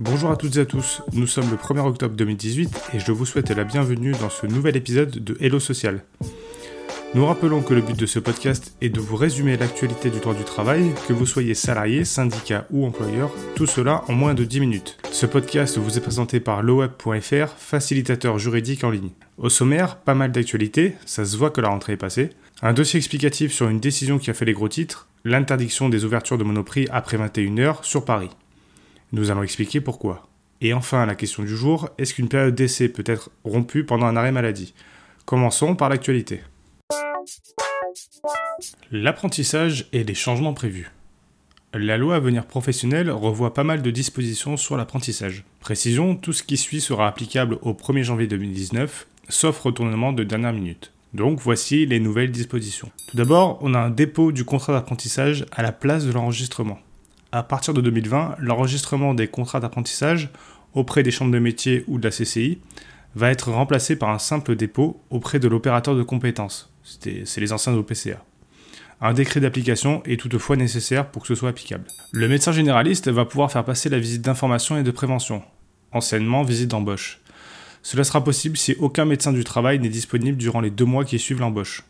Bonjour à toutes et à tous, nous sommes le 1er octobre 2018 et je vous souhaite la bienvenue dans ce nouvel épisode de Hello Social. Nous rappelons que le but de ce podcast est de vous résumer l'actualité du droit du travail, que vous soyez salarié, syndicat ou employeur, tout cela en moins de 10 minutes. Ce podcast vous est présenté par loweb.fr, facilitateur juridique en ligne. Au sommaire, pas mal d'actualités, ça se voit que la rentrée est passée. Un dossier explicatif sur une décision qui a fait les gros titres, l'interdiction des ouvertures de Monoprix après 21h sur Paris. Nous allons expliquer pourquoi. Et enfin, la question du jour, est-ce qu'une période d'essai peut être rompue pendant un arrêt maladie? Commençons par l'actualité. L'apprentissage et les changements prévus. La loi Avenir professionnel revoit pas mal de dispositions sur l'apprentissage. Précision, tout ce qui suit sera applicable au 1er janvier 2019, sauf retournement de dernière minute. Donc voici les nouvelles dispositions. Tout d'abord, on a un dépôt du contrat d'apprentissage à la place de l'enregistrement. À partir de 2020, l'enregistrement des contrats d'apprentissage auprès des chambres de métiers ou de la CCI va être remplacé par un simple dépôt auprès de l'opérateur de compétences. C'est les anciens OPCA. Un décret d'application est toutefois nécessaire pour que ce soit applicable. Le médecin généraliste va pouvoir faire passer la visite d'information et de prévention, anciennement visite d'embauche. Cela sera possible si aucun médecin du travail n'est disponible durant les deux mois qui suivent l'embauche.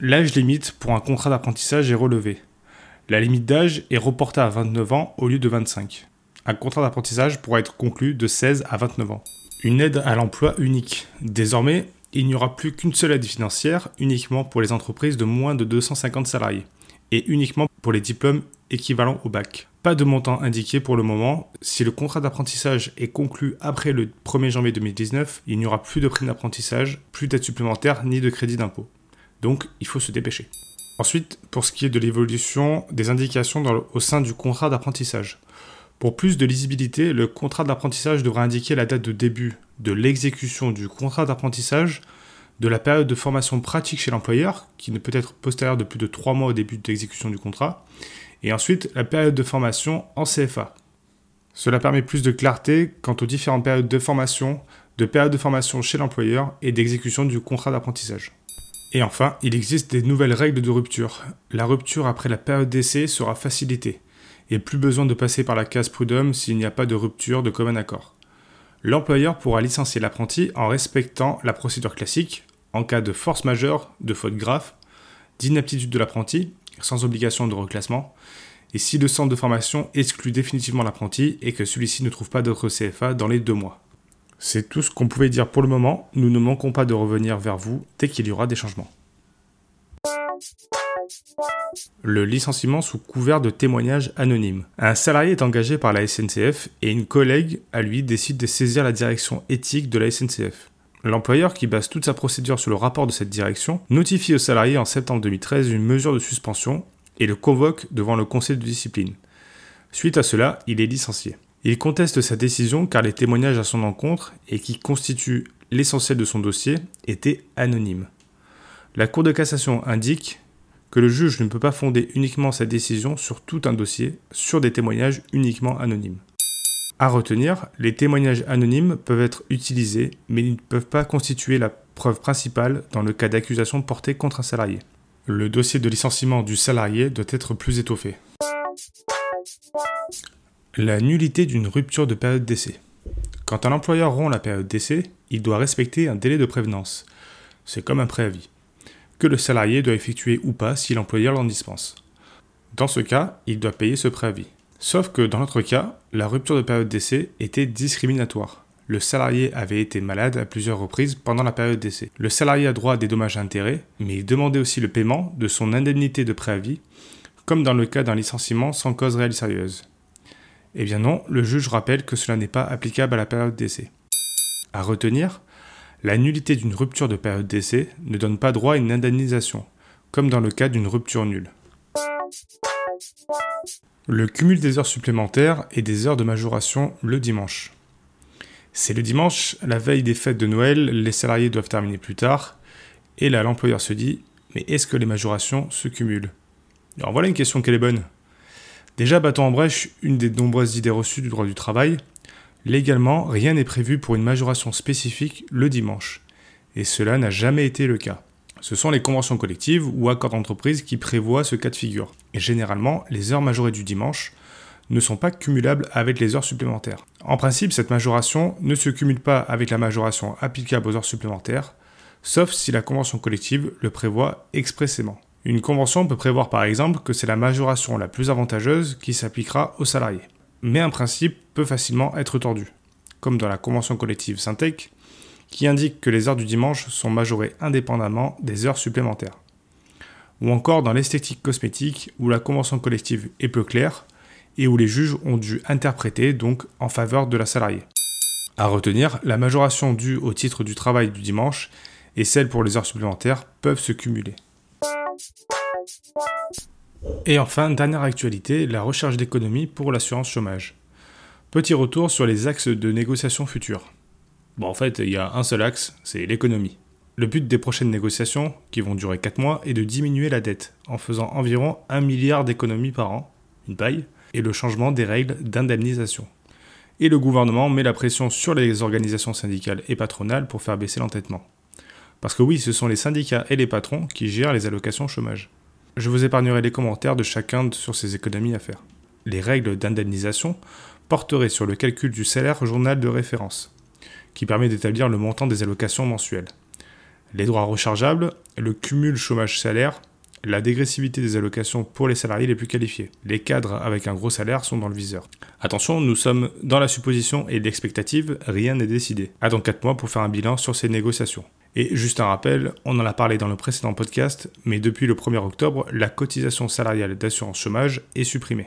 L'âge limite pour un contrat d'apprentissage est relevé. La limite d'âge est reportée à 29 ans au lieu de 25. Un contrat d'apprentissage pourra être conclu de 16 à 29 ans. Une aide à l'emploi unique. Désormais, il n'y aura plus qu'une seule aide financière, uniquement pour les entreprises de moins de 250 salariés, et uniquement pour les diplômes équivalents au bac. Pas de montant indiqué pour le moment. Si le contrat d'apprentissage est conclu après le 1er janvier 2019, il n'y aura plus de prime d'apprentissage, plus d'aide supplémentaire ni de crédit d'impôt. Donc il faut se dépêcher. Ensuite, pour ce qui est de l'évolution des indications au sein du contrat d'apprentissage. Pour plus de lisibilité, le contrat d'apprentissage devra indiquer la date de début de l'exécution du contrat d'apprentissage, de la période de formation pratique chez l'employeur, qui ne peut être postérieure de plus de 3 mois au début de l'exécution du contrat, et ensuite la période de formation en CFA. Cela permet plus de clarté quant aux différentes périodes de formation, de période de formation chez l'employeur et d'exécution du contrat d'apprentissage. Et enfin, il existe des nouvelles règles de rupture. La rupture après la période d'essai sera facilitée et plus besoin de passer par la case prud'homme s'il n'y a pas de rupture de commun accord. L'employeur pourra licencier l'apprenti en respectant la procédure classique en cas de force majeure, de faute grave, d'inaptitude de l'apprenti, sans obligation de reclassement, et si le centre de formation exclut définitivement l'apprenti et que celui-ci ne trouve pas d'autre CFA dans les deux mois. C'est tout ce qu'on pouvait dire pour le moment, nous ne manquons pas de revenir vers vous dès qu'il y aura des changements. Le licenciement sous couvert de témoignage anonyme. Un salarié est engagé par la SNCF et une collègue, à lui, décide de saisir la direction éthique de la SNCF. L'employeur, qui base toute sa procédure sur le rapport de cette direction, notifie au salarié en septembre 2013 une mesure de suspension et le convoque devant le conseil de discipline. Suite à cela, il est licencié. Il conteste sa décision car les témoignages à son encontre, et qui constituent l'essentiel de son dossier, étaient anonymes. La Cour de cassation indique que le juge ne peut pas fonder uniquement sa décision sur tout un dossier, sur des témoignages uniquement anonymes. À retenir, les témoignages anonymes peuvent être utilisés, mais ils ne peuvent pas constituer la preuve principale dans le cas d'accusation portée contre un salarié. Le dossier de licenciement du salarié doit être plus étoffé. La nullité d'une rupture de période d'essai. Quand un employeur rompt la période d'essai, il doit respecter un délai de prévenance. C'est comme un préavis que le salarié doit effectuer ou pas si l'employeur l'en dispense. Dans ce cas, il doit payer ce préavis. Sauf que dans notre cas, la rupture de période d'essai était discriminatoire. Le salarié avait été malade à plusieurs reprises pendant la période d'essai. Le salarié a droit à des dommages à intérêts, mais il demandait aussi le paiement de son indemnité de préavis, comme dans le cas d'un licenciement sans cause réelle sérieuse. Eh bien non, le juge rappelle que cela n'est pas applicable à la période d'essai. À retenir, la nullité d'une rupture de période d'essai ne donne pas droit à une indemnisation, comme dans le cas d'une rupture nulle. Le cumul des heures supplémentaires et des heures de majoration le dimanche. C'est le dimanche, la veille des fêtes de Noël, les salariés doivent terminer plus tard, et là l'employeur se dit Mais est-ce que les majorations se cumulent? Alors voilà une question qui est bonne. Déjà, battons en brèche une des nombreuses idées reçues du droit du travail, Légalement, rien n'est prévu pour une majoration spécifique le dimanche, et cela n'a jamais été le cas. Ce sont les conventions collectives ou accords d'entreprise qui prévoient ce cas de figure. Et généralement, les heures majorées du dimanche ne sont pas cumulables avec les heures supplémentaires. En principe, cette majoration ne se cumule pas avec la majoration applicable aux heures supplémentaires, sauf si la convention collective le prévoit expressément. Une convention peut prévoir par exemple que c'est la majoration la plus avantageuse qui s'appliquera aux salariés. Mais un principe peut facilement être tordu, comme dans la convention collective Syntec, qui indique que les heures du dimanche sont majorées indépendamment des heures supplémentaires. Ou encore dans l'esthétique cosmétique, où la convention collective est peu claire et où les juges ont dû interpréter donc en faveur de la salariée. À retenir, la majoration due au titre du travail du dimanche et celle pour les heures supplémentaires peuvent se cumuler. Et enfin, dernière actualité, la recherche d'économie pour l'assurance chômage. Petit retour sur les axes de négociation futures. Bon, en fait, il y a un seul axe, c'est l'économie. Le but des prochaines négociations, qui vont durer 4 mois, est de diminuer la dette, en faisant environ 1 milliard d'économies par an, une paille, et le changement des règles d'indemnisation. Et le gouvernement met la pression sur les organisations syndicales et patronales pour faire baisser l'entêtement. Parce que oui, ce sont les syndicats et les patrons qui gèrent les allocations chômage. Je vous épargnerai les commentaires de chacun sur ces économies à faire. Les règles d'indemnisation porteraient sur le calcul du salaire journal de référence, qui permet d'établir le montant des allocations mensuelles. Les droits rechargeables, le cumul chômage-salaire, la dégressivité des allocations pour les salariés les plus qualifiés. Les cadres avec un gros salaire sont dans le viseur. Attention, nous sommes dans la supposition et l'expectative, rien n'est décidé. À dans 4 mois pour faire un bilan sur ces négociations. Et juste un rappel, on en a parlé dans le précédent podcast, mais depuis le 1er octobre, la cotisation salariale d'assurance chômage est supprimée.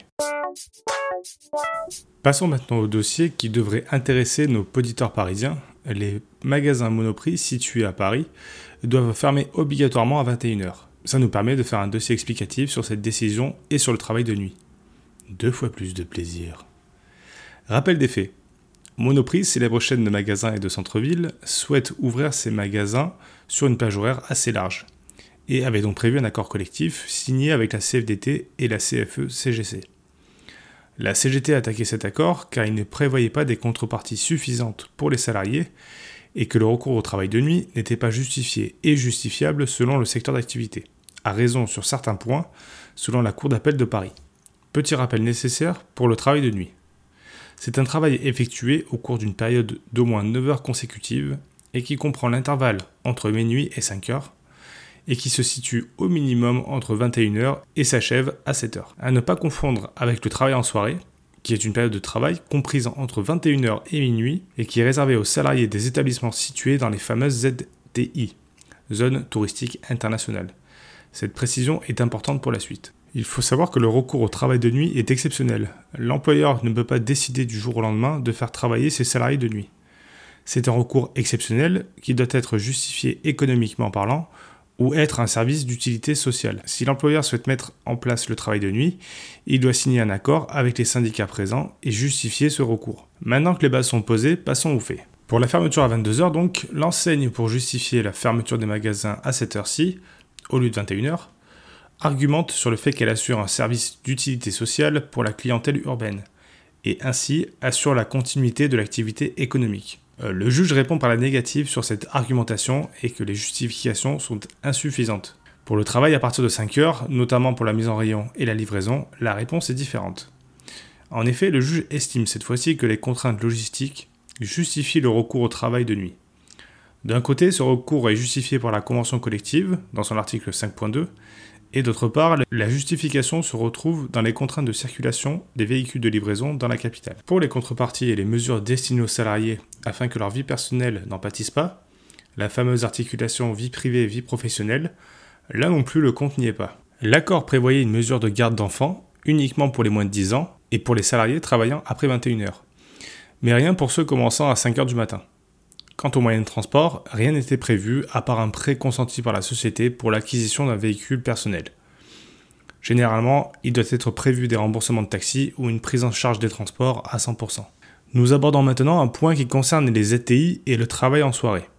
Passons maintenant au dossier qui devrait intéresser nos auditeurs parisiens. Les magasins Monoprix situés à Paris doivent fermer obligatoirement à 21h. Ça nous permet de faire un dossier explicatif sur cette décision et sur le travail de nuit. Deux fois plus de plaisir. Rappel des faits. Monoprix, célèbre chaîne de magasins et de centre-ville, souhaite ouvrir ses magasins sur une plage horaire assez large et avait donc prévu un accord collectif signé avec la CFDT et la CFE-CGC. La CGT a attaqué cet accord car il ne prévoyait pas des contreparties suffisantes pour les salariés et que le recours au travail de nuit n'était pas justifié et justifiable selon le secteur d'activité, à raison sur certains points selon la Cour d'appel de Paris. Petit rappel nécessaire pour le travail de nuit. C'est un travail effectué au cours d'une période d'au moins 9 heures consécutives et qui comprend l'intervalle entre minuit et 5 heures et qui se situe au minimum entre 21h et s'achève à 7h. À ne pas confondre avec le travail en soirée, qui est une période de travail comprise entre 21h et minuit et qui est réservée aux salariés des établissements situés dans les fameuses ZTI, zones touristiques internationales. Cette précision est importante pour la suite. Il faut savoir que le recours au travail de nuit est exceptionnel. L'employeur ne peut pas décider du jour au lendemain de faire travailler ses salariés de nuit. C'est un recours exceptionnel qui doit être justifié économiquement parlant ou être un service d'utilité sociale. Si l'employeur souhaite mettre en place le travail de nuit, il doit signer un accord avec les syndicats présents et justifier ce recours. Maintenant que les bases sont posées, passons aux faits. Pour la fermeture à 22h donc, l'enseigne pour justifier la fermeture des magasins à cette heure-ci, au lieu de 21h, argumente sur le fait qu'elle assure un service d'utilité sociale pour la clientèle urbaine, et ainsi assure la continuité de l'activité économique. Euh, le juge répond par la négative sur cette argumentation et que les justifications sont insuffisantes. Pour le travail à partir de 5 heures, notamment pour la mise en rayon et la livraison, la réponse est différente. En effet, le juge estime cette fois-ci que les contraintes logistiques justifient le recours au travail de nuit. D'un côté, ce recours est justifié par la convention collective, dans son article 5.2, et d'autre part, la justification se retrouve dans les contraintes de circulation des véhicules de livraison dans la capitale. Pour les contreparties et les mesures destinées aux salariés afin que leur vie personnelle n'en pâtisse pas, la fameuse articulation vie privée-vie professionnelle, là non plus le compte n'y est pas. L'accord prévoyait une mesure de garde d'enfants uniquement pour les moins de 10 ans et pour les salariés travaillant après 21h. Mais rien pour ceux commençant à 5h du matin. Quant aux moyens de transport, rien n'était prévu à part un prêt consenti par la société pour l'acquisition d'un véhicule personnel. Généralement, il doit être prévu des remboursements de taxi ou une prise en charge des transports à 100%. Nous abordons maintenant un point qui concerne les ZTI et le travail en soirée.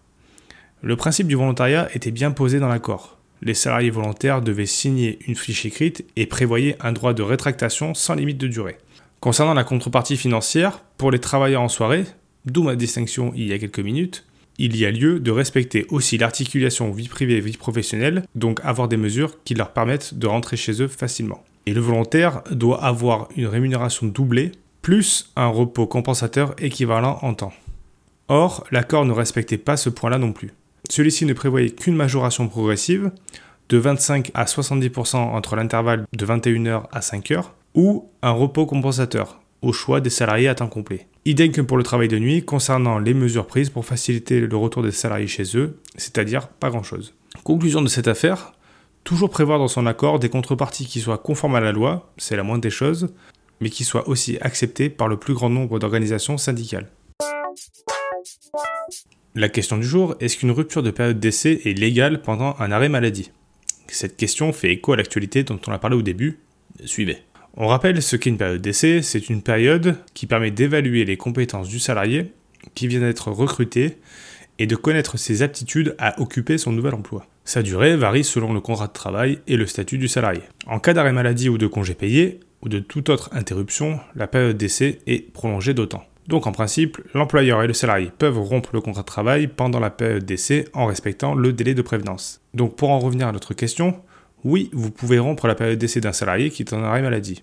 Le principe du volontariat était bien posé dans l'accord. Les salariés volontaires devaient signer une fiche écrite et prévoyaient un droit de rétractation sans limite de durée. Concernant la contrepartie financière, pour les travailleurs en soirée, d'où ma distinction il y a quelques minutes, il y a lieu de respecter aussi l'articulation vie privée et vie professionnelle, donc avoir des mesures qui leur permettent de rentrer chez eux facilement. Et le volontaire doit avoir une rémunération doublée, plus un repos compensateur équivalent en temps. Or, l'accord ne respectait pas ce point-là non plus. Celui-ci ne prévoyait qu'une majoration progressive de 25 à 70% entre l'intervalle de 21h à 5h, ou un repos compensateur, au choix des salariés à temps complet. Idem que pour le travail de nuit concernant les mesures prises pour faciliter le retour des salariés chez eux, c'est-à-dire pas grand-chose. Conclusion de cette affaire, toujours prévoir dans son accord des contreparties qui soient conformes à la loi, c'est la moindre des choses, mais qui soient aussi acceptées par le plus grand nombre d'organisations syndicales. La question du jour, est-ce qu'une rupture de période d'essai est légale pendant un arrêt maladie? Cette question fait écho à l'actualité dont on a parlé au début. Suivez. On rappelle ce qu'est une période d'essai, c'est une période qui permet d'évaluer les compétences du salarié qui vient d'être recruté et de connaître ses aptitudes à occuper son nouvel emploi. Sa durée varie selon le contrat de travail et le statut du salarié. En cas d'arrêt maladie ou de congé payé, ou de toute autre interruption, la période d'essai est prolongée d'autant. Donc en principe, l'employeur et le salarié peuvent rompre le contrat de travail pendant la période d'essai en respectant le délai de prévenance. Donc pour en revenir à notre question, oui, vous pouvez rompre la période d'essai d'un salarié qui est en arrêt maladie.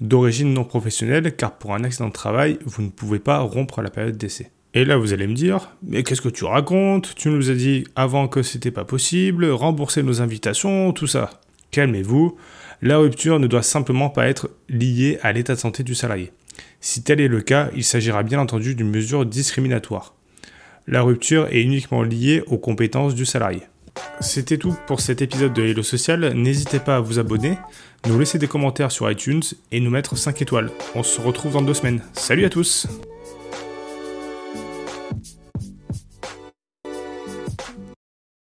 D'origine non professionnelle, car pour un accident de travail, vous ne pouvez pas rompre la période d'essai. Et là, vous allez me dire, mais qu'est-ce que tu racontes? Tu nous as dit avant que c'était pas possible, rembourser nos invitations, tout ça. Calmez-vous, la rupture ne doit simplement pas être liée à l'état de santé du salarié. Si tel est le cas, il s'agira bien entendu d'une mesure discriminatoire. La rupture est uniquement liée aux compétences du salarié. C'était tout pour cet épisode de Hello Social. N'hésitez pas à vous abonner, nous laisser des commentaires sur iTunes et nous mettre 5 étoiles. On se retrouve dans deux semaines. Salut à tous